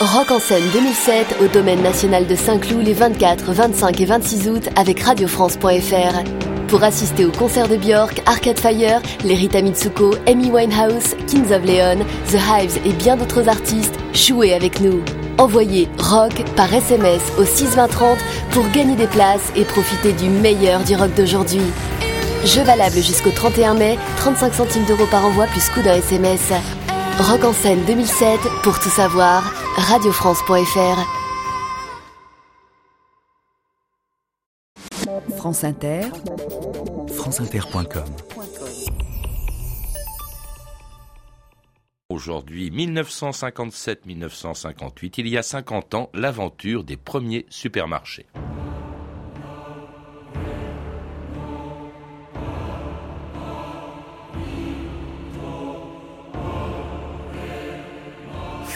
Rock en scène 2007 au domaine national de Saint-Cloud les 24, 25 et 26 août avec radiofrance.fr. Pour assister au concert de Björk, Arcade Fire, les Rita Mitsuko, Amy Winehouse, Kings of Leon, The Hives et bien d'autres artistes, jouez avec nous. Envoyez rock par SMS au 62030 pour gagner des places et profiter du meilleur du rock d'aujourd'hui. Jeu valable jusqu'au 31 mai, 35 centimes d'euros par envoi plus coût d'un SMS. Rock en scène 2007, pour tout savoir, radiofrance.fr. France Inter, franceinter.com Aujourd'hui, 1957-1958, il y a 50 ans, l'aventure des premiers supermarchés.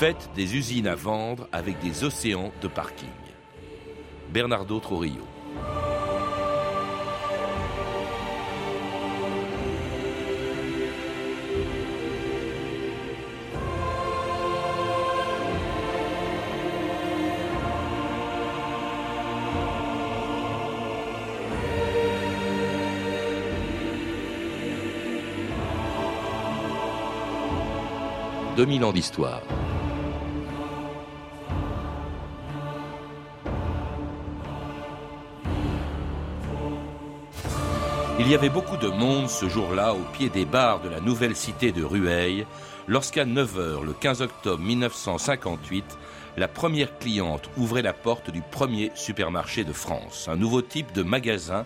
Faites des usines à vendre avec des océans de parking. Bernardo Trorillo. « 2000 ans d'histoire. Il y avait beaucoup de monde ce jour-là au pied des bars de la nouvelle cité de Rueil, lorsqu'à 9h le 15 octobre 1958, la première cliente ouvrait la porte du premier supermarché de France, un nouveau type de magasin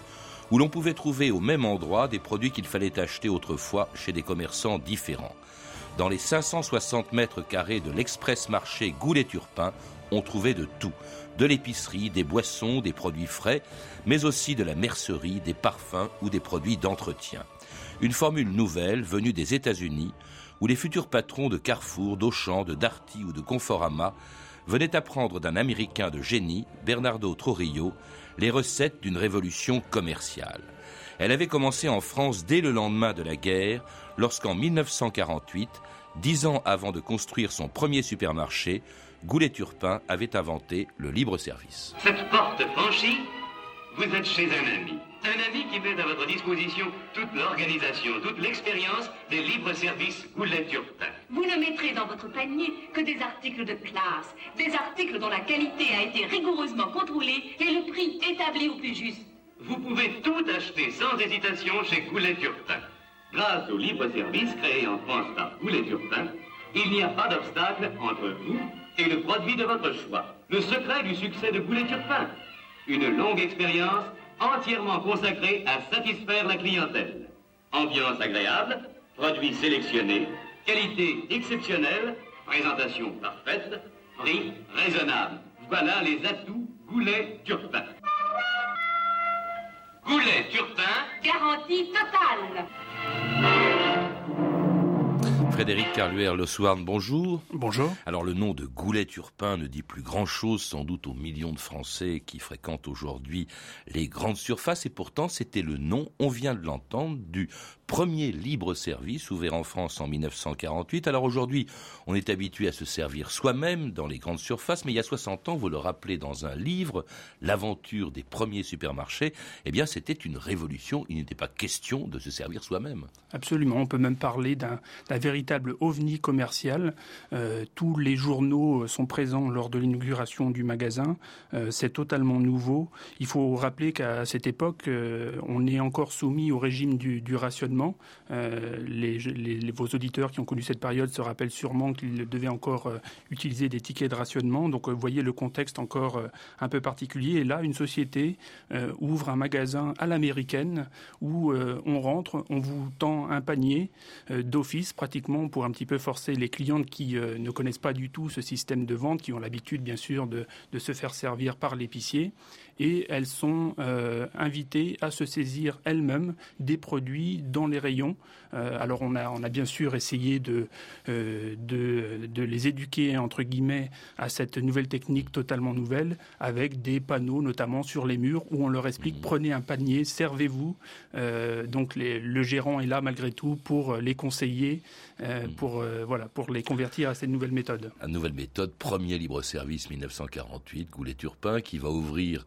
où l'on pouvait trouver au même endroit des produits qu'il fallait acheter autrefois chez des commerçants différents. Dans les 560 mètres carrés de l'express marché Goulet-Turpin, on trouvait de tout. De l'épicerie, des boissons, des produits frais, mais aussi de la mercerie, des parfums ou des produits d'entretien. Une formule nouvelle venue des États-Unis, où les futurs patrons de Carrefour, d'Auchan, de Darty ou de Conforama venaient apprendre d'un Américain de génie, Bernardo Trorillo, les recettes d'une révolution commerciale. Elle avait commencé en France dès le lendemain de la guerre, lorsqu'en 1948, dix ans avant de construire son premier supermarché, Goulet-Turpin avait inventé le libre-service. Cette porte franchie, vous êtes chez un ami. Un ami qui met à votre disposition toute l'organisation, toute l'expérience des libres-services Goulet-Turpin. Vous ne mettrez dans votre panier que des articles de classe, des articles dont la qualité a été rigoureusement contrôlée et le prix établi au plus juste. Vous pouvez tout acheter sans hésitation chez Goulet-Turpin. Grâce au libre-service créé en France par Goulet-Turpin, il n'y a pas d'obstacle entre vous et le produit de votre choix. Le secret du succès de Goulet-Turpin, une longue expérience entièrement consacrée à satisfaire la clientèle. Ambiance agréable, produits sélectionnés, qualité exceptionnelle, présentation parfaite, prix raisonnable. Voilà les atouts Goulet-Turpin. Goulet-Turpin, Garantie totale. Frédéric Carluer Le bonjour. Bonjour. Alors le nom de Goulet-Turpin ne dit plus grand-chose sans doute aux millions de Français qui fréquentent aujourd'hui les grandes surfaces et pourtant c'était le nom, on vient de l'entendre, du premier libre-service ouvert en France en 1948. Alors aujourd'hui, on est habitué à se servir soi-même dans les grandes surfaces, mais il y a 60 ans, vous le rappelez dans un livre, L'aventure des premiers supermarchés, eh bien c'était une révolution, il n'était pas question de se servir soi-même. Absolument, on peut même parler d'un véritable ovni commercial. Euh, tous les journaux sont présents lors de l'inauguration du magasin, euh, c'est totalement nouveau. Il faut rappeler qu'à cette époque, euh, on est encore soumis au régime du, du rationnement euh, les, vos auditeurs qui ont connu cette période se rappellent sûrement qu'ils devaient encore euh, utiliser des tickets de rationnement. Donc, euh, vous voyez le contexte encore un peu particulier. Et là, une société ouvre un magasin à l'américaine où on rentre, on vous tend un panier d'office pratiquement pour un petit peu forcer les clientes qui ne connaissent pas du tout ce système de vente, qui ont l'habitude bien sûr de se faire servir par l'épicier et elles sont invitées à se saisir elles-mêmes des produits dans les rayons. alors on a, on a bien sûr essayé de, de, de, les éduquer, entre guillemets, à cette nouvelle technique totalement nouvelle, avec des panneaux notamment sur les murs où on leur explique mmh. prenez un panier, servez-vous. donc le gérant est là malgré tout pour les conseiller, mmh. pour, voilà, pour les convertir à cette nouvelle méthode. Une nouvelle méthode, premier libre-service 1948, Goulet-Turpin, qui va ouvrir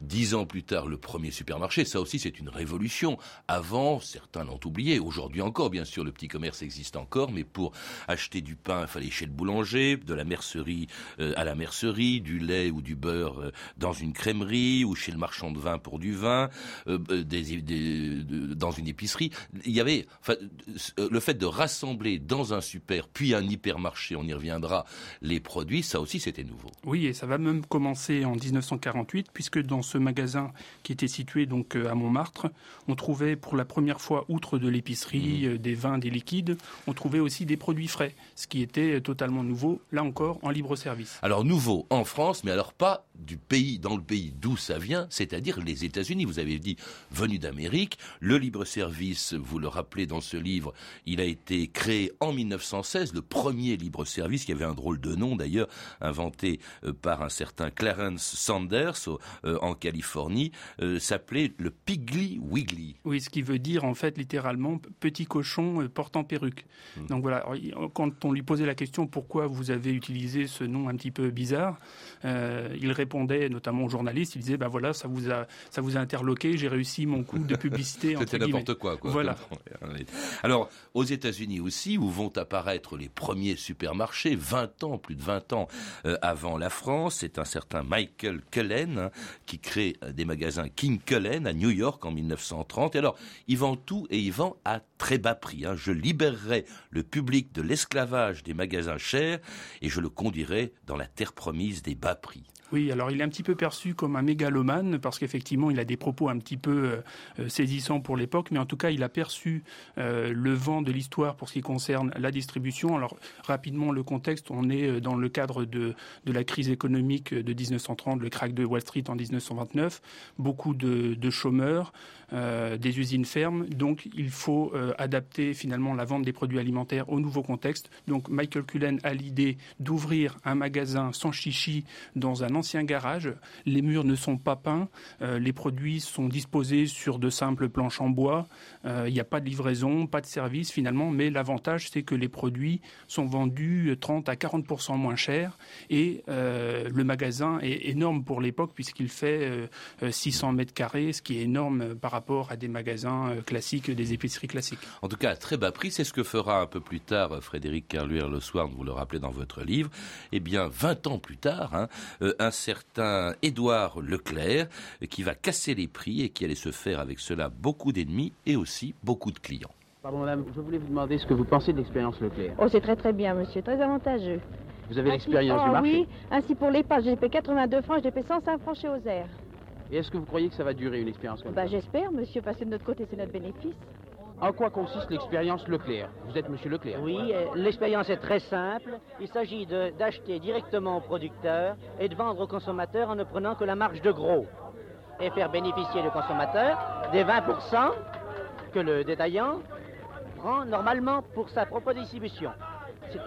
Dix ans plus tard, le premier supermarché, ça aussi c'est une révolution. Avant, certains l'ont oublié, aujourd'hui encore, bien sûr, le petit commerce existe encore, mais pour acheter du pain, il fallait chez le boulanger, de la mercerie euh, à la mercerie, du lait ou du beurre euh, dans une crèmerie, ou chez le marchand de vin pour du vin, euh, dans une épicerie. Il y avait, le fait de rassembler dans un super, puis un hypermarché, on y reviendra, les produits, ça aussi c'était nouveau. Oui, et ça va même commencer en 1948, puisque dans ce magasin qui était situé donc euh, à Montmartre, on trouvait pour la première fois, outre de l'épicerie, mmh. euh, des vins, des liquides, on trouvait aussi des produits frais, ce qui était totalement nouveau, là encore, en libre service. Alors nouveau en France, mais alors pas du pays, dans le pays d'où ça vient, c'est-à-dire les États-Unis. Vous avez dit venu d'Amérique. Le libre service, vous le rappelez dans ce livre, il a été créé en 1916, le premier libre service, qui avait un drôle de nom d'ailleurs, inventé euh, par un certain Clarence Sanders en Californie, euh, s'appelait le Piggly Wiggly. Oui, ce qui veut dire en fait littéralement petit cochon euh, portant perruque. Hmm. Donc voilà, quand on lui posait la question pourquoi vous avez utilisé ce nom un petit peu bizarre, euh, il répondait notamment aux journalistes, il disait ben voilà, ça vous a, ça vous a interloqué, j'ai réussi mon coup de publicité. C'était n'importe quoi, quoi. Voilà. Alors, aux États-Unis aussi, où vont apparaître les premiers supermarchés, 20 ans, plus de 20 ans avant la France, c'est un certain Michael Cullen hein, qui crée euh, des magasins King Cullen à New York en 1930. Et alors, il vend tout et il vend à très bas prix. Hein. Je libérerai le public de l'esclavage des magasins chers et je le conduirai dans la terre promise des bas prix. Oui, alors il est un petit peu perçu comme un mégalomane parce qu'effectivement il a des propos un petit peu euh, euh, saisissants pour l'époque, mais en tout cas il a perçu le vent de l'histoire pour ce qui concerne la distribution. Alors rapidement le contexte, on est dans le cadre de, de la crise économique de 1930, le crack de Wall Street en 1929, beaucoup de, chômeurs, des usines fermes, donc il faut adapter finalement la vente des produits alimentaires au nouveau contexte. Donc Michael Cullen a l'idée d'ouvrir un magasin sans chichi dans un ancien garage. Les murs ne sont pas peints. Euh, les produits sont disposés sur de simples planches en bois. Euh, il n'y a pas de livraison, pas de service finalement. Mais l'avantage, c'est que les produits sont vendus 30 à 40% moins cher. Et euh, le magasin est énorme pour l'époque puisqu'il fait 600 mètres carrés, ce qui est énorme par rapport à des magasins classiques, des épiceries classiques. En tout cas, à très bas prix, c'est ce que fera un peu plus tard Frédéric Carluer le soir, vous le rappelez dans votre livre. Eh bien, 20 ans plus tard, hein, un certain Édouard Leclerc qui va casser les prix et qui allait se faire avec cela beaucoup d'ennemis et aussi beaucoup de clients. Pardon madame, je voulais vous demander ce que vous pensez de l'expérience Leclerc. Oh c'est très très bien monsieur, très avantageux. Vous avez l'expérience du oh, marché Oui, ainsi pour les j'ai payé 82 francs, j'ai payé 105 francs chez Ozer. Et est-ce que vous croyez que ça va durer une expérience comme bah, ça J'espère monsieur, parce que de notre côté c'est notre bénéfice. En quoi consiste l'expérience Leclerc? Vous êtes Monsieur Leclerc Oui, euh, l'expérience est très simple. Il s'agit d'acheter directement au producteur et de vendre au consommateur en ne prenant que la marge de gros. Et faire bénéficier le consommateur des 20% que le détaillant prend normalement pour sa propre distribution.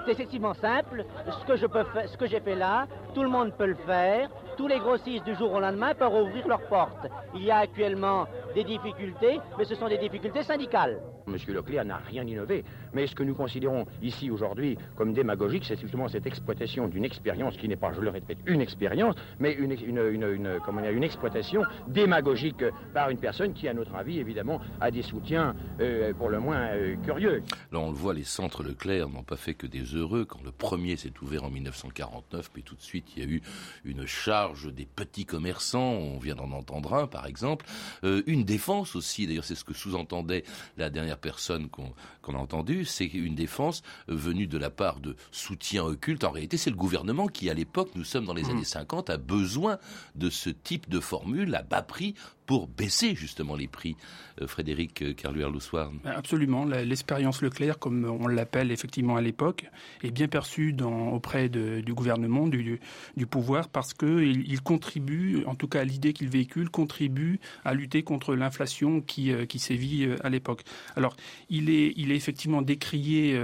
C'est effectivement simple. Ce que, je peux ce que j'ai fait là, tout le monde peut le faire. Tous les grossistes du jour au lendemain peuvent ouvrir leurs portes. Il y a actuellement des difficultés, mais ce sont des difficultés syndicales. Monsieur Leclerc n'a rien innové, mais ce que nous considérons ici aujourd'hui comme démagogique, c'est justement cette exploitation d'une expérience qui n'est pas, je le répète, une expérience, mais une, une, exploitation démagogique par une personne qui, à notre avis, évidemment, a des soutiens euh, pour le moins euh, curieux. Là, on le voit, les centres Leclerc n'ont pas fait que des heureux. Quand le premier s'est ouvert en 1949, puis tout de suite, il y a eu une charge des petits commerçants, on vient d'en entendre un, par exemple, euh, une défense aussi, d'ailleurs c'est ce que sous-entendait la dernière personne qu'on a entendue, c'est une défense venue de la part de soutien occulte. En réalité, c'est le gouvernement qui, à l'époque, nous sommes dans les mmh. années 50, a besoin de ce type de formule à bas prix pour baisser justement les prix. Euh, Frédéric Carluer-Loussoir. Absolument. L'expérience Leclerc, comme on l'appelle effectivement à l'époque, est bien perçue dans, auprès du gouvernement, du, du, pouvoir, parce qu'il il contribue, en tout cas l'idée qu'il véhicule, contribue à lutter contre l'inflation qui, euh, qui sévit euh, à l'époque. Alors, il est, il est effectivement décrié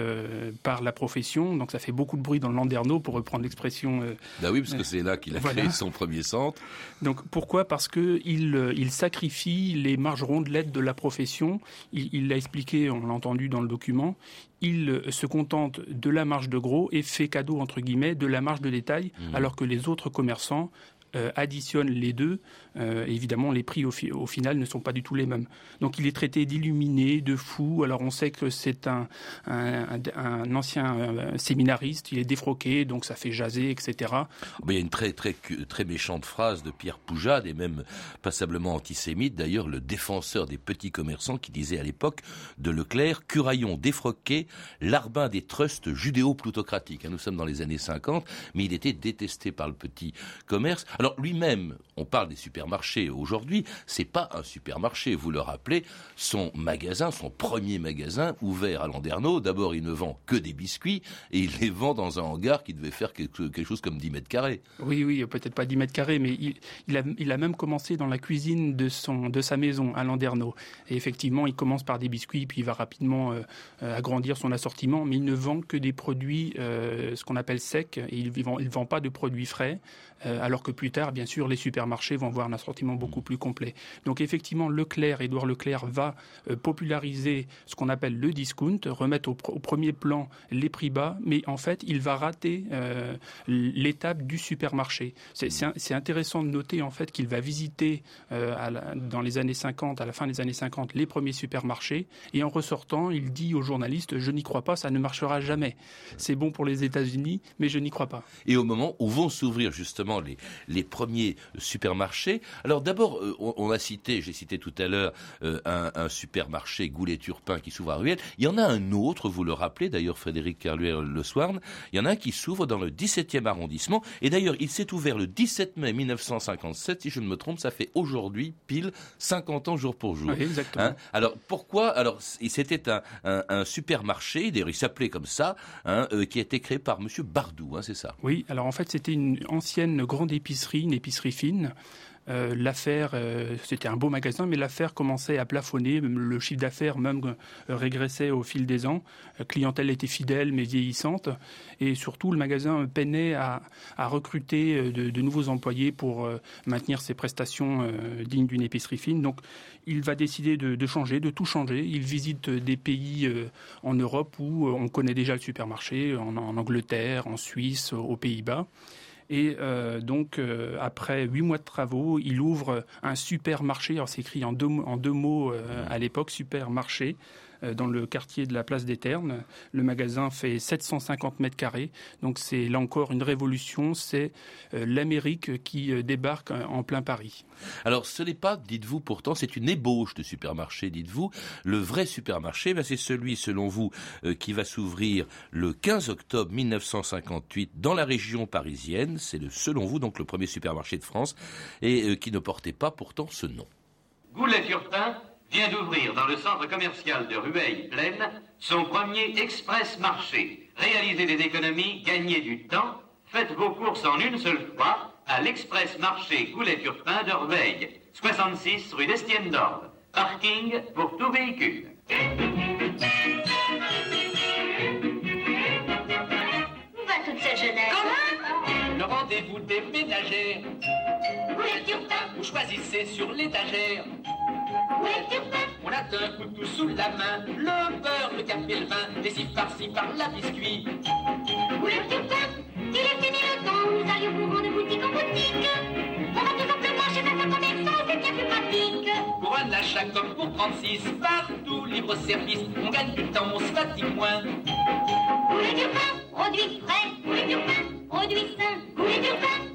par la profession, donc ça fait beaucoup de bruit dans le Landerneau, pour reprendre l'expression. bah oui, parce que c'est là qu'il a créé son premier centre. Donc pourquoi? Parce qu'il il sacrifie les marges rondes de la profession. Il l'a expliqué, on l'a entendu dans le document. Il se contente de la marge de gros et fait cadeau, entre guillemets, de la marge de détail, mmh. alors que les autres commerçants euh, additionne les deux, euh, évidemment, les prix au, final ne sont pas du tout les mêmes. Donc il est traité d'illuminé, de fou. Alors on sait que c'est un, un, ancien euh, séminariste, il est défroqué, donc ça fait jaser, etc. il y a une très, très, très méchante phrase de Pierre Poujade, et même passablement antisémite, d'ailleurs, le défenseur des petits commerçants qui disait à l'époque de Leclerc, Curaillon défroqué, larbin des trusts judéo-plutocratiques. Nous sommes dans les années 50, mais il était détesté par le petit commerce. Alors lui-même, on parle des supermarchés aujourd'hui, c'est pas un supermarché, vous le rappelez, son magasin, son premier magasin ouvert à Landerneau, d'abord il ne vend que des biscuits et il les vend dans un hangar qui devait faire quelque, chose comme 10 mètres carrés. Oui, oui, peut-être pas 10 mètres carrés, mais il, a, même commencé dans la cuisine de, sa maison à Landerneau. Et effectivement, il commence par des biscuits, puis il va rapidement euh, agrandir son assortiment, mais il ne vend que des produits, euh, ce qu'on appelle secs, et il ne vend pas de produits frais. Euh, alors que plus tard, bien sûr, les supermarchés vont avoir un assortiment beaucoup plus complet. Donc effectivement, Leclerc, Édouard Leclerc, va euh, populariser ce qu'on appelle le discount, remettre au, premier plan les prix bas, mais en fait, il va rater euh, l'étape du supermarché. C'est intéressant de noter en fait qu'il va visiter dans les années 50, à la fin des années 50, les premiers supermarchés, et en ressortant, il dit aux journalistes, je n'y crois pas, ça ne marchera jamais. C'est bon pour les États-Unis, mais je n'y crois pas. Et au moment où vont s'ouvrir justement les, premiers supermarchés. Alors d'abord, euh, on, a cité, j'ai cité tout à l'heure, euh, un, supermarché Goulet-Turpin qui s'ouvre à Ruelle. Il y en a un autre, vous le rappelez d'ailleurs, Frédéric Carluer le. Il y en a un qui s'ouvre dans le 17e arrondissement. Et d'ailleurs, il s'est ouvert le 17 mai 1957. Si je ne me trompe, ça fait aujourd'hui pile 50 ans jour pour jour. exactement. Hein alors pourquoi? Alors c'était un, supermarché, d'ailleurs il s'appelait comme ça, hein, euh, qui a été créé par Monsieur Bardou, hein, c'est ça? Oui. Alors en fait, c'était une ancienne grande épicerie, une épicerie fine. Euh, l'affaire, euh, c'était un beau magasin, mais l'affaire commençait à plafonner. Le chiffre d'affaires même euh, régressait au fil des ans. La clientèle était fidèle mais vieillissante, et surtout le magasin peinait à, recruter de, nouveaux employés pour maintenir ses prestations dignes d'une épicerie fine. Donc, il va décider de, changer, de tout changer. Il visite des pays en Europe où on connaît déjà le supermarché, en Angleterre, en Suisse, aux Pays-Bas. Et euh, donc, euh, après huit mois de travaux, il ouvre un supermarché. Alors, c'est écrit en deux, mots euh, à l'époque, supermarché. Euh, dans le quartier de la place des Ternes. Le magasin fait 750 mètres carrés. Donc c'est là encore une révolution. C'est euh, l'Amérique qui euh, débarque en plein Paris. Alors ce n'est pas, dites-vous pourtant, c'est une ébauche de supermarché, dites-vous. Le vrai supermarché, ben, c'est celui, selon vous, qui va s'ouvrir le 15 octobre 1958 dans la région parisienne. C'est le, selon vous, donc le premier supermarché de France et qui ne portait pas pourtant ce nom. Goulet-Furtin vient d'ouvrir dans le centre commercial de Rueil-Plaine son premier express marché. Réalisez des économies, gagnez du temps, faites vos courses en une seule fois à l'express marché Goulet-Turpin de Rueil, 66 rue d'Estienne d'Orbe. Parking pour tout véhicule. Où va toute cette jeunesse? Le rendez-vous des ménagères. Goulet-Turpin Vous choisissez sur l'étagère. On a un couteau sous la main, le beurre, le café, le vin, des si par-ci par la biscuit. Oula, il est fini le temps, nous allions vous rendre boutique en boutique. On va tout simplement chez un commerçant, c'est bien plus pratique. Pour un achat comme pour 36, partout, libre service, on gagne du temps, on se fatigue moins. Goulet du pain, produit frais, goulet du pain, produit sain, goulet du pain,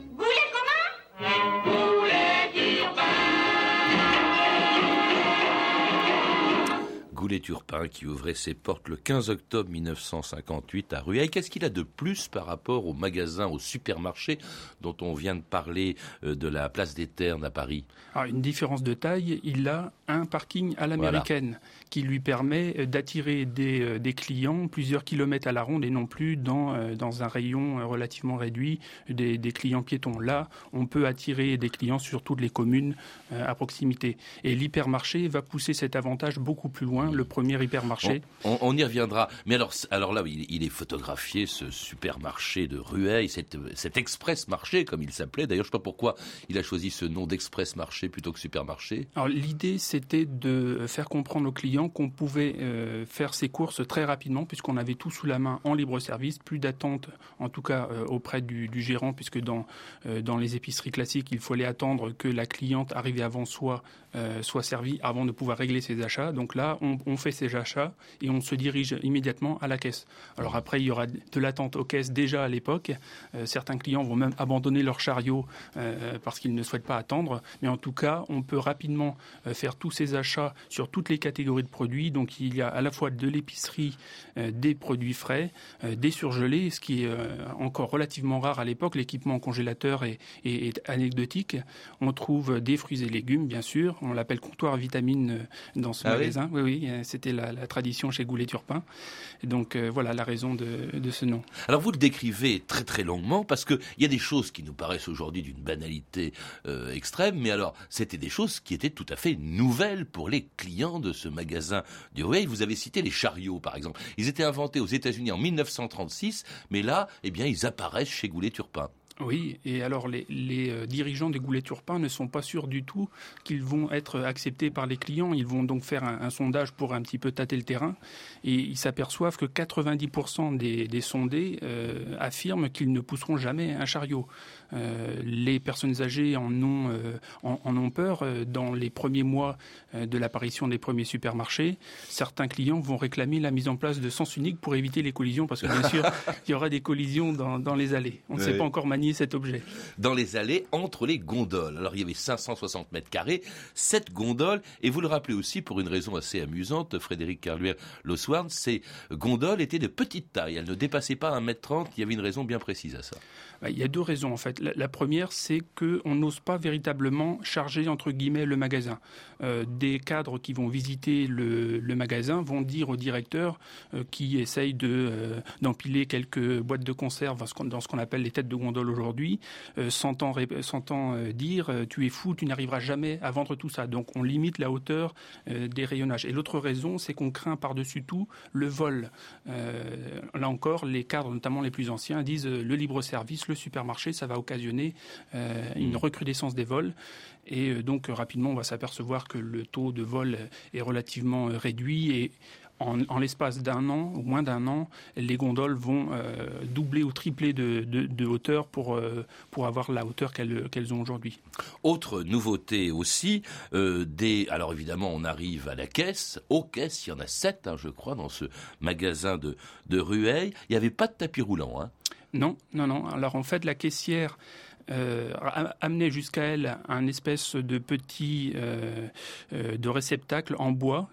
Goulet-Turpin qui ouvrait ses portes le 15 octobre 1958 à Rueil. Qu'est-ce qu'il a de plus par rapport au magasin, au supermarché dont on vient de parler euh, de la place des Ternes à Paris? Une différence de taille, il a un parking à l'américaine qui lui permet euh, d'attirer des, euh, des, clients plusieurs kilomètres à la ronde et non plus dans, dans un rayon relativement réduit des, des, clients piétons. Là, on peut attirer des clients sur toutes les communes à proximité. Et l'hypermarché va pousser cet avantage beaucoup plus loin, le premier hypermarché. On, on, y reviendra. Mais alors, alors là, il, il, est photographié, ce supermarché de Rueil, cet, cet express marché, comme il s'appelait. D'ailleurs, je ne sais pas pourquoi il a choisi ce nom d'express marché plutôt que supermarché. Alors, l'idée, c'était de faire comprendre aux clients qu'on pouvait euh, faire ses courses très rapidement, puisqu'on avait tout sous la main en libre service, plus d'attente, en tout cas euh, auprès du, gérant, puisque dans, euh, dans les épiceries classiques, il fallait attendre que la cliente arrivée avant soi soit servie avant de pouvoir régler ses achats. Donc là, on, on, fait ses achats et on se dirige immédiatement à la caisse. Alors après, il y aura de l'attente aux caisses déjà à l'époque. Certains clients vont même abandonner leur chariot parce qu'ils ne souhaitent pas attendre. Mais en tout cas, on peut rapidement faire tous ces achats sur toutes les catégories de produits. Donc il y a à la fois de l'épicerie, euh, des produits frais, euh, des surgelés, ce qui est encore relativement rare à l'époque. L'équipement congélateur est, est, est, anecdotique. On trouve des fruits et légumes, bien sûr. On l'appelle comptoir vitamine dans ce ah magasin. Oui, oui, oui c'était la, la, tradition chez Goulet-Turpin. Donc voilà la raison de, de ce nom. Alors vous le décrivez très très longuement parce qu'il y a des choses qui nous paraissent aujourd'hui d'une banalité euh, extrême, mais alors c'était des choses qui étaient tout à fait nouvelles pour les clients de ce magasin du. Vous avez cité les chariots par exemple. Ils étaient inventés aux États-Unis en 1936, mais là, eh bien, ils apparaissent chez Goulet-Turpin. Oui, et alors les, euh, dirigeants des goulets turpins ne sont pas sûrs du tout qu'ils vont être acceptés par les clients. Ils vont donc faire un, un sondage pour un petit peu tâter le terrain et ils s'aperçoivent que 90% des, des sondés euh, affirment qu'ils ne pousseront jamais un chariot. Euh, les personnes âgées en ont, euh, en, en, ont peur. Dans les premiers mois euh, de l'apparition des premiers supermarchés, certains clients vont réclamer la mise en place de sens unique pour éviter les collisions parce que bien sûr, il y aura des collisions dans, dans les allées. On ne oui. sait pas encore manier cet objet. Dans les allées, entre les gondoles. Alors il y avait 560 mètres carrés, 7 gondoles, et vous le rappelez aussi pour une raison assez amusante, Frédéric Carluer Loswarn, ces gondoles étaient de petite taille, elles ne dépassaient pas 1m30, il y avait une raison bien précise à ça. Il y a deux raisons en fait. La, première, c'est qu'on n'ose pas véritablement charger entre guillemets le magasin. Euh, des cadres qui vont visiter le, magasin vont dire au directeur euh, qui essaye euh, d'empiler quelques boîtes de conserve dans ce qu'on appelle les têtes de gondole aujourd'hui, s'entend dire tu es fou, tu n'arriveras jamais à vendre tout ça. Donc on limite la hauteur des rayonnages. Et l'autre raison, c'est qu'on craint par-dessus tout le vol. là encore, les cadres, notamment les plus anciens, disent le libre service le supermarché, ça va occasionner euh, une recrudescence des vols. Et euh, donc rapidement, on va s'apercevoir que le taux de vol est relativement euh, réduit et en, en l'espace d'un an, ou moins d'un an, les gondoles vont euh, doubler ou tripler de, de, de hauteur pour, euh, pour avoir la hauteur qu'elles qu ont aujourd'hui. Autre nouveauté aussi, euh, des, alors évidemment on arrive à la caisse, aux caisses, il y en a sept, hein, je crois, dans ce magasin de, de Rueil, il n'y avait pas de tapis roulant. Hein. Non, non, non. Alors en fait, la caissière euh, amenait jusqu'à elle un espèce de petit euh, euh, de réceptacle en bois.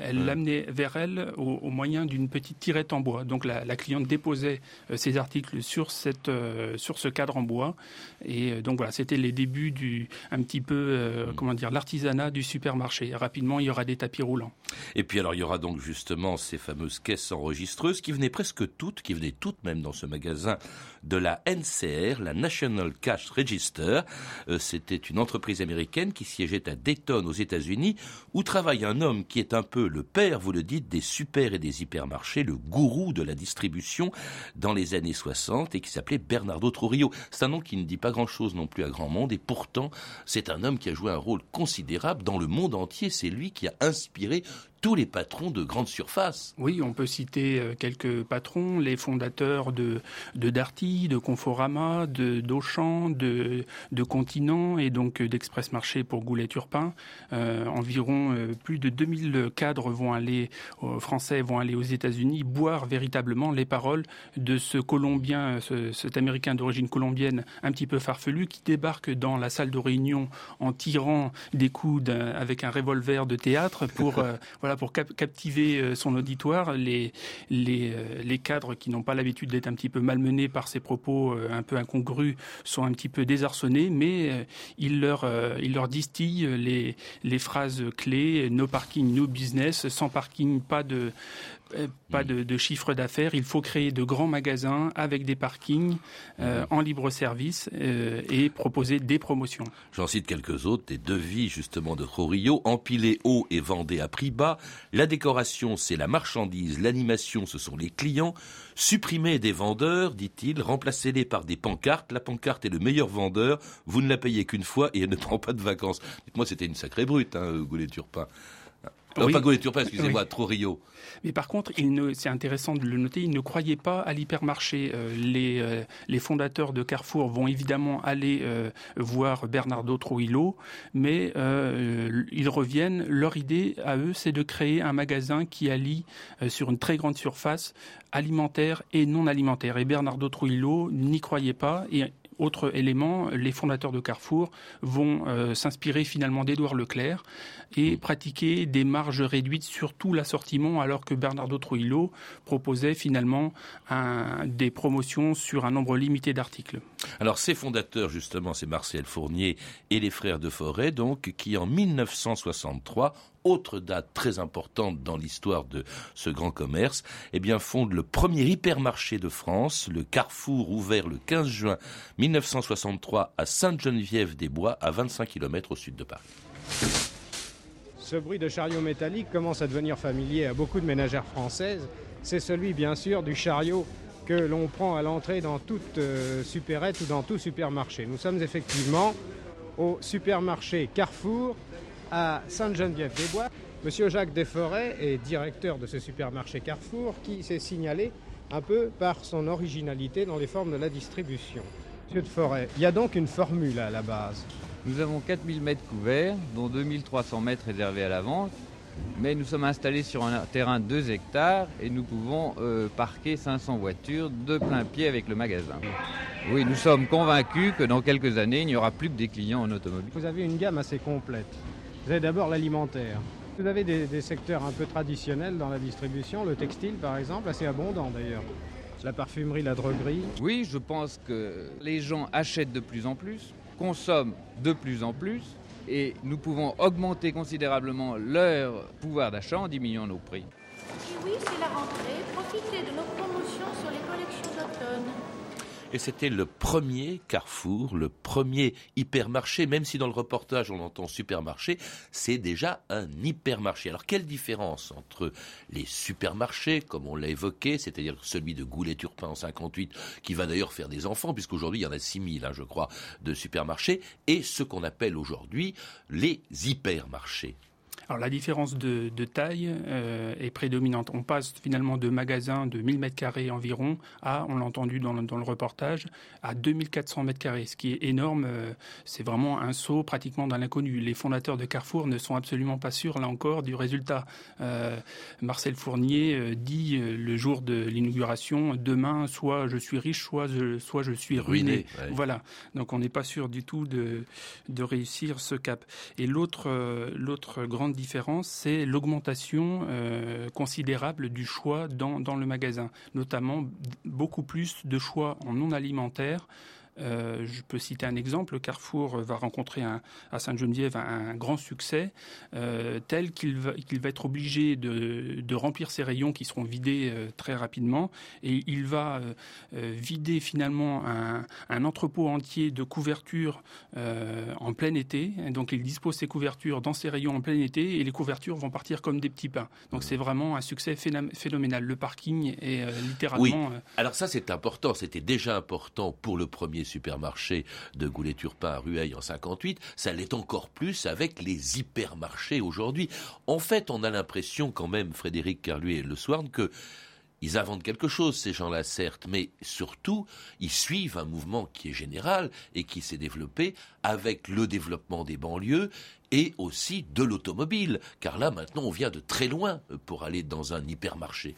Elle l'amenait vers elle au, au moyen d'une petite tirette en bois. Donc la, la cliente déposait ses articles sur cette sur ce cadre en bois. Et donc voilà, c'était les débuts du un petit peu mmh. comment dire l'artisanat du supermarché. Rapidement, il y aura des tapis roulants. Et puis alors il y aura donc justement ces fameuses caisses enregistreuses qui venaient presque toutes, qui venaient toutes même dans ce magasin de la NCR, la National Cash Register. Euh, C'était une entreprise américaine qui siégeait à Dayton aux États-Unis, où travaille un homme qui est un peu le père, vous le dites, des super et des hypermarchés, le gourou de la distribution dans les années 60 et qui s'appelait Bernardo Trujillo. C'est un nom qui ne dit pas grand-chose non plus à grand monde et pourtant c'est un homme qui a joué un rôle considérable dans le monde entier. C'est lui qui a inspiré tous les patrons de grandes surfaces. Oui, on peut citer euh, quelques patrons, les fondateurs de, de Darty, de Conforama, de d'Auchan, de, de Continent et donc euh, d'Express Marché pour Goulet-Turpin. Euh, environ euh, plus de 2000 cadres vont aller, euh, français vont aller aux États-Unis boire véritablement les paroles de ce Colombien, ce, cet Américain d'origine colombienne un petit peu farfelu qui débarque dans la salle de réunion en tirant des coups avec un revolver de théâtre pour voilà, pour captiver son auditoire, les, les, les cadres qui n'ont pas l'habitude d'être un petit peu malmenés par ses propos un peu incongrus sont un petit peu désarçonnés, mais il leur, il leur distille les, les phrases clés, no parking, no business, sans parking, pas de, euh, pas de, de chiffre d'affaires. Il faut créer de grands magasins avec des parkings euh, en libre service euh, et proposer des promotions. J'en cite quelques autres, des devis justement de Rorio, empilés haut et vendés à prix bas. La décoration, c'est la marchandise, l'animation, ce sont les clients. Supprimer des vendeurs, dit-il, remplacez-les par des pancartes. La pancarte est le meilleur vendeur. Vous ne la payez qu'une fois et elle ne prend pas de vacances. Dites-moi, c'était une sacrée brute, hein, Goulet Turpin. Oui. Pas Turpin, excusez-moi, trop Rio. Mais par contre, c'est intéressant de le noter, il ne croyait pas à l'hypermarché. Euh, les, euh, les, fondateurs de Carrefour vont évidemment aller euh, voir Bernardo Trujillo, mais ils reviennent. Leur idée à eux, c'est de créer un magasin qui allie sur une très grande surface alimentaire et non alimentaire. Et Bernardo Trujillo n'y croyait pas et autre élément, les fondateurs de Carrefour vont euh, s'inspirer finalement d'Édouard Leclerc et mm. pratiquer des marges réduites sur tout l'assortiment, alors que Bernardo Trujillo proposait finalement des promotions sur un nombre limité d'articles. Alors ces fondateurs, justement, c'est Marcel Fournier et les frères de Forêt, donc, qui en 1963 autre date très importante dans l'histoire de ce grand commerce, eh bien, fonde le premier hypermarché de France, le Carrefour, ouvert le 15 juin 1963 à Sainte-Geneviève-des-Bois, à 25 km au sud de Paris. Ce bruit de chariot métallique commence à devenir familier à beaucoup de ménagères françaises. C'est celui, bien sûr, du chariot que l'on prend à l'entrée dans toute euh, supérette ou dans tout supermarché. Nous sommes effectivement au supermarché Carrefour à Sainte-Geneviève-des-Bois. Monsieur Jacques Desforêts est directeur de ce supermarché Carrefour qui s'est signalé un peu par son originalité dans les formes de la distribution. Monsieur Desforêts, il y a donc une formule à la base. Nous avons 4000 mètres couverts, dont 2300 mètres réservés à la vente, mais nous sommes installés sur un terrain de 2 hectares et nous pouvons euh, parquer 500 voitures de plein pied avec le magasin. Oui, nous sommes convaincus que dans quelques années, il n'y aura plus que des clients en automobile. Vous avez une gamme assez complète. Vous avez d'abord l'alimentaire. Vous avez des, secteurs un peu traditionnels dans la distribution, le textile par exemple, assez abondant d'ailleurs. La parfumerie, la droguerie. Oui, je pense que les gens achètent de plus en plus, consomment de plus en plus, et nous pouvons augmenter considérablement leur pouvoir d'achat en diminuant nos prix. oui, c'est la rentrée. Profitez de nos Et c'était le premier Carrefour, le premier hypermarché, même si dans le reportage on entend supermarché, c'est déjà un hypermarché. Alors quelle différence entre les supermarchés, comme on l'a évoqué, c'est-à-dire celui de Goulet-Turpin en 58, qui va d'ailleurs faire des enfants, puisqu'aujourd'hui il y en a 6000, hein, je crois, de supermarchés, et ce qu'on appelle aujourd'hui les hypermarchés? Alors la différence de, taille euh, est prédominante. On passe finalement de magasins de 1000 mètres carrés environ à, on l'a entendu dans le, reportage, à 2400 mètres carrés, ce qui est énorme. Euh, c'est vraiment un saut pratiquement dans l'inconnu. Les fondateurs de Carrefour ne sont absolument pas sûrs, là encore, du résultat. Euh, Marcel Fournier dit le jour de l'inauguration, demain, soit je suis riche, soit je, soit je suis ruiné. Voilà. Donc on n'est pas sûr du tout de, de réussir ce cap. Et l'autre, l'autre grande différence, c'est l'augmentation euh, considérable du choix dans, dans le magasin, notamment beaucoup plus de choix en non alimentaire euh, je peux citer un exemple. Carrefour va rencontrer à Sainte-Geneviève un, grand succès, euh, tel qu'il va, va, être obligé de, remplir ses rayons qui seront vidés euh, très rapidement. Et il va vider finalement un, entrepôt entier de couvertures en plein été. donc il dispose ses couvertures dans ses rayons en plein été et les couvertures vont partir comme des petits pains. Donc c'est vraiment un succès phénoménal. Le parking est littéralement. Oui. Alors ça c'est important. C'était déjà important pour le premier supermarché de Goulet-Turpin à Rueil en 58, ça l'est encore plus avec les hypermarchés aujourd'hui. En fait, on a l'impression quand même, Frédéric Carluet et Le Swarn, que ils inventent quelque chose, ces gens-là, certes, mais surtout, ils suivent un mouvement qui est général et qui s'est développé avec le développement des banlieues et aussi de l'automobile, car là maintenant on vient de très loin pour aller dans un hypermarché.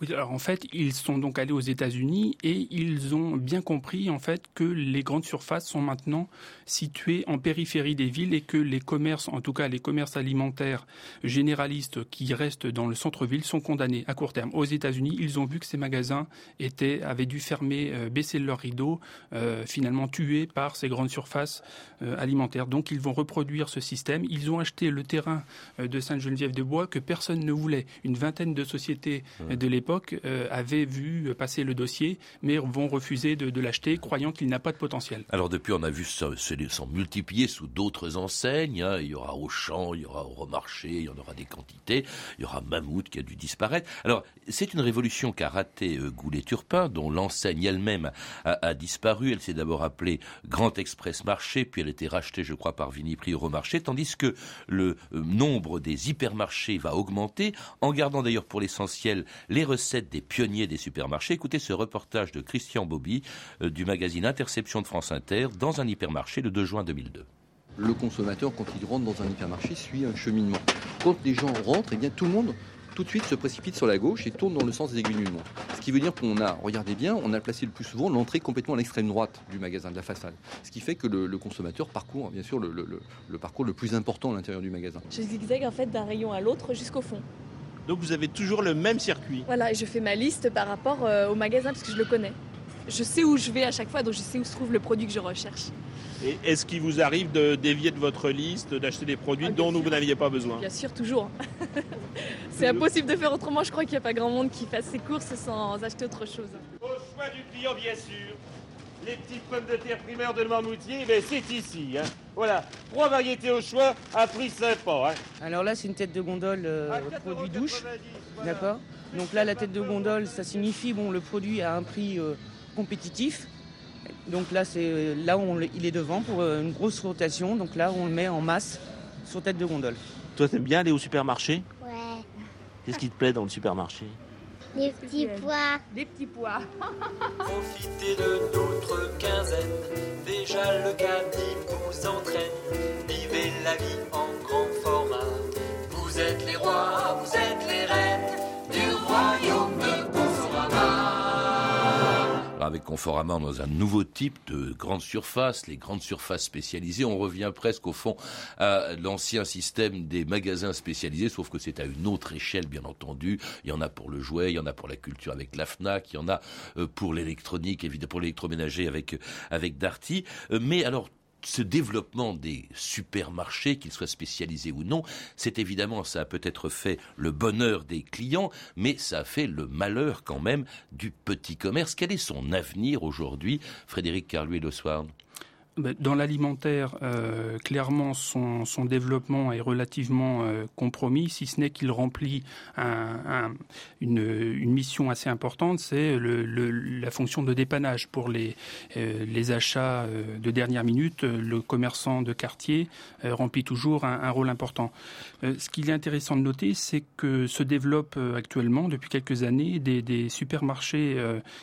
Oui, alors en fait, ils sont donc allés aux États-Unis et ils ont bien compris en fait que les grandes surfaces sont maintenant situées en périphérie des villes et que les commerces, en tout cas les commerces alimentaires généralistes qui restent dans le centre-ville, sont condamnés à court terme. Aux États-Unis, ils ont vu que ces magasins étaient avaient dû fermer, euh, baisser leurs rideaux, euh, finalement tués par ces grandes surfaces euh, alimentaires. Donc ils vont reproduire ce système. Ils ont acheté le terrain de Sainte-Geneviève-de-Bois que personne ne voulait. Une vingtaine de sociétés de l'époque l'époque euh, avaient vu passer le dossier, mais vont refuser de, l'acheter, croyant qu'il n'a pas de potentiel. Alors depuis, on a vu s'en multiplier sous d'autres enseignes. Hein. Il y aura Auchan, il y aura Euromarché, il y en aura des quantités. Il y aura Mammouth qui a dû disparaître. Alors c'est une révolution qu'a raté euh, Goulet-Turpin, dont l'enseigne elle-même a, disparu. Elle s'est d'abord appelée Grand Express Marché, puis elle a été rachetée, je crois, par Viniprix Euromarché, tandis que le euh, nombre des hypermarchés va augmenter, en gardant d'ailleurs pour l'essentiel les recettes des pionniers des supermarchés. Écoutez ce reportage de Christian Bobby euh, du magazine Interception de France Inter dans un hypermarché le 2 juin 2002 le consommateur, quand il rentre dans un hypermarché, suit un cheminement. Quand les gens rentrent, eh bien, tout le monde tout de suite se précipite sur la gauche et tourne dans le sens des aiguilles d'une montre. Ce qui veut dire qu'on a, regardez bien, on a placé le plus souvent l'entrée complètement à l'extrême droite du magasin, de la façade. Ce qui fait que le, consommateur parcourt, bien sûr, le, parcours le plus important à l'intérieur du magasin. Je zigzague en fait d'un rayon à l'autre jusqu'au fond. Donc vous avez toujours le même circuit Voilà, et je fais ma liste par rapport euh, au magasin parce que je le connais. Je sais où je vais à chaque fois, donc je sais où se trouve le produit que je recherche. Et est-ce qu'il vous arrive de dévier de votre liste, d'acheter des produits ah, dont vous n'aviez pas besoin? Bien sûr, toujours. C'est impossible de faire autrement. Je crois qu'il n'y a pas grand monde qui fasse ses courses sans acheter autre chose. Au choix du client, bien sûr les petites pommes de terre primaires de Marmoutier, ben c'est ici. Hein. Voilà, trois variétés au choix, à prix sympa. Hein. Alors là, c'est une tête de gondole euh, produit douche. D'accord Donc là, la tête de gondole, ça signifie bon, le produit a un prix euh, compétitif. Donc là, c'est là où il est devant pour euh, une grosse rotation. Donc là, on le met en masse sur tête de gondole. Toi, t'aimes bien aller au supermarché? Ouais. Qu'est-ce qui te plaît dans le supermarché? Des petits pois. Des petits pois. Profitez de notre quinzaine. Déjà le caddie vous entraîne. Vivez la vie en grand format. Vous êtes les rois, vous êtes les reines avec Conforama dans un nouveau type de grande surface, les grandes surfaces spécialisées. On revient presque au fond à l'ancien système des magasins spécialisés, sauf que c'est à une autre échelle, bien entendu. Il y en a pour le jouet, il y en a pour la culture avec la FNAC, il y en a euh, pour l'électronique, évidemment pour l'électroménager avec, avec Darty. Euh, mais alors, ce développement des supermarchés, qu'ils soient spécialisés ou non, c'est évidemment, ça a peut-être fait le bonheur des clients, mais ça a fait le malheur quand même du petit commerce. Quel est son avenir aujourd'hui, Frédéric Carluet Le Soir ben, dans l'alimentaire, euh, clairement, son, développement est relativement euh, compromis, si ce n'est qu'il remplit un, une, mission assez importante, c'est la fonction de dépannage pour les, euh, achats de dernière minute. Le commerçant de quartier remplit toujours un, rôle important. ce qu'il est intéressant de noter, c'est que se développent actuellement, depuis quelques années, des, supermarchés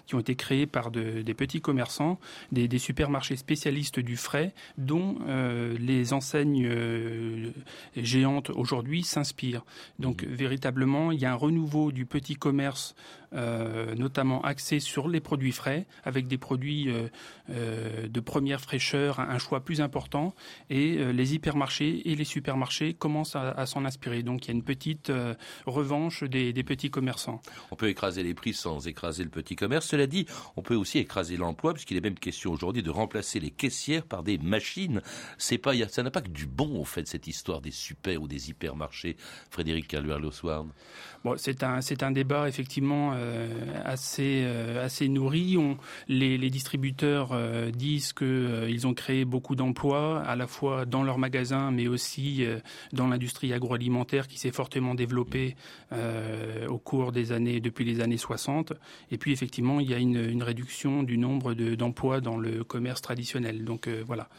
qui ont été créés par de, des petits commerçants, des supermarchés spécialistes du frais dont euh, les enseignes euh, géantes aujourd'hui s'inspirent. Donc mmh. véritablement, il y a un renouveau du petit commerce euh, notamment axé sur les produits frais, avec des produits euh, euh, de première fraîcheur, un choix plus important, et les hypermarchés et les supermarchés commencent à, s'en inspirer. Donc il y a une petite revanche des, petits commerçants. On peut écraser les prix sans écraser le petit commerce. Cela dit, on peut aussi écraser l'emploi, puisqu'il est même question aujourd'hui de remplacer les caissières par des machines. C'est pas, ça n'a pas que du bon, au fait, cette histoire des super ou des hypermarchés. Frédéric Caluer-Losward. Bon, c'est un, c'est un débat effectivement assez, euh, assez nourri. On, les, distributeurs euh, disent qu'ils ont créé beaucoup d'emplois, à la fois dans leurs magasins, mais aussi dans l'industrie agroalimentaire qui s'est fortement développée au cours des années, depuis les années 60. Et puis effectivement, il y a une, réduction du nombre de, d'emplois dans le commerce traditionnel. Donc voilà.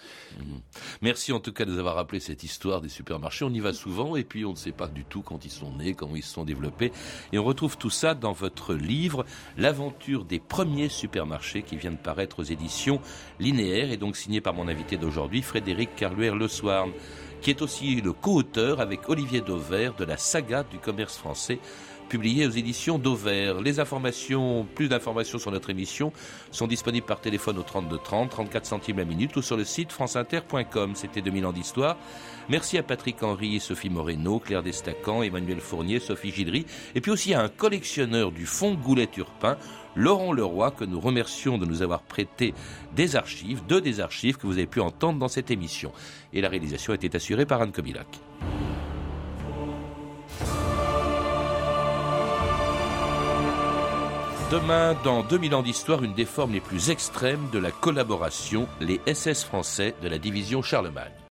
Merci en tout cas de nous avoir rappelé cette histoire des supermarchés. On y va souvent et puis on ne sait pas du tout quand ils sont nés, comment ils se sont développés. Et on retrouve tout ça dans votre livre, L'aventure des premiers supermarchés qui vient de paraître aux éditions linéaires et donc signé par mon invité d'aujourd'hui, Frédéric Carluer-Le Soir, qui est aussi le co-auteur avec Olivier Dauvert de la saga du commerce français publié aux éditions Dauvert. Les informations, plus d'informations sur notre émission sont disponibles par téléphone au 32 30, 34 centimes la minute ou sur le site franceinter.com. C'était 2000 ans d'histoire. Merci à Patrick Henry, Sophie Moreno, Claire Destacan, Emmanuel Fournier, Sophie Gidry, et puis aussi à un collectionneur du fonds Goulet-Urpin, Laurent Leroy, que nous remercions de nous avoir prêté des archives, deux des archives que vous avez pu entendre dans cette émission. Et la réalisation été assurée par Anne Kobilac. Demain, dans 2000 ans d'histoire, une des formes les plus extrêmes de la collaboration, les SS français de la division Charlemagne.